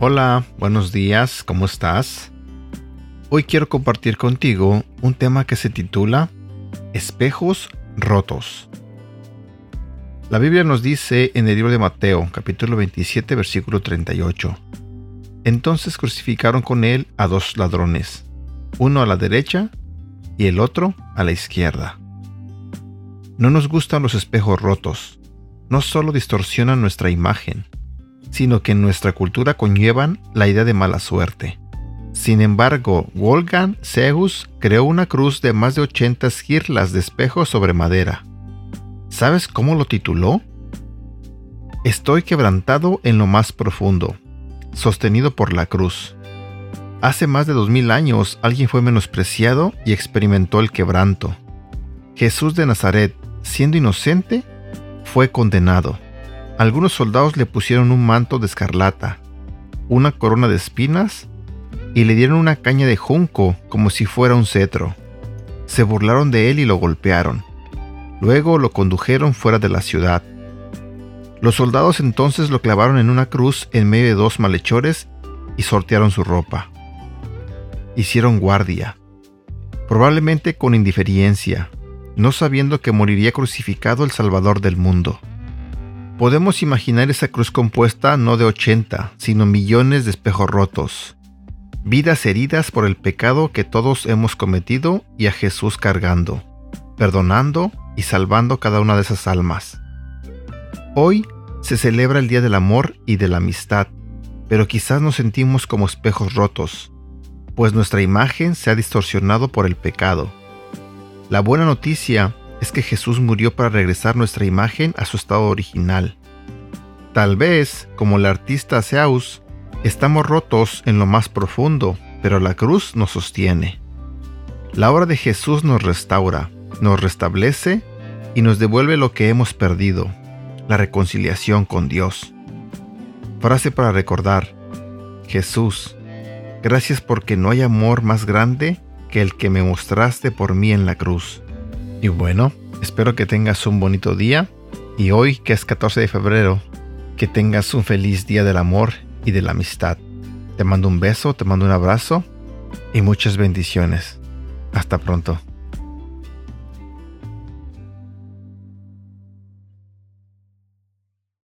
Hola, buenos días, ¿cómo estás? Hoy quiero compartir contigo un tema que se titula Espejos rotos. La Biblia nos dice en el libro de Mateo, capítulo 27, versículo 38. Entonces crucificaron con él a dos ladrones, uno a la derecha y el otro a la izquierda. No nos gustan los espejos rotos. No solo distorsionan nuestra imagen, sino que en nuestra cultura conllevan la idea de mala suerte. Sin embargo, Wolfgang Zeus creó una cruz de más de 80 esquirlas de espejos sobre madera. ¿Sabes cómo lo tituló? Estoy quebrantado en lo más profundo, sostenido por la cruz. Hace más de dos mil años alguien fue menospreciado y experimentó el quebranto. Jesús de Nazaret, siendo inocente, fue condenado. Algunos soldados le pusieron un manto de escarlata, una corona de espinas y le dieron una caña de junco como si fuera un cetro. Se burlaron de él y lo golpearon. Luego lo condujeron fuera de la ciudad. Los soldados entonces lo clavaron en una cruz en medio de dos malhechores y sortearon su ropa. Hicieron guardia, probablemente con indiferencia, no sabiendo que moriría crucificado el Salvador del mundo. Podemos imaginar esa cruz compuesta no de 80, sino millones de espejos rotos, vidas heridas por el pecado que todos hemos cometido y a Jesús cargando, perdonando y salvando cada una de esas almas. Hoy se celebra el Día del Amor y de la Amistad, pero quizás nos sentimos como espejos rotos, pues nuestra imagen se ha distorsionado por el pecado. La buena noticia es que Jesús murió para regresar nuestra imagen a su estado original. Tal vez, como el artista Zeus, estamos rotos en lo más profundo, pero la cruz nos sostiene. La obra de Jesús nos restaura, nos restablece y nos devuelve lo que hemos perdido, la reconciliación con Dios. Frase para recordar, Jesús, gracias porque no hay amor más grande que el que me mostraste por mí en la cruz. Y bueno, espero que tengas un bonito día y hoy que es 14 de febrero, que tengas un feliz día del amor y de la amistad. Te mando un beso, te mando un abrazo y muchas bendiciones. Hasta pronto.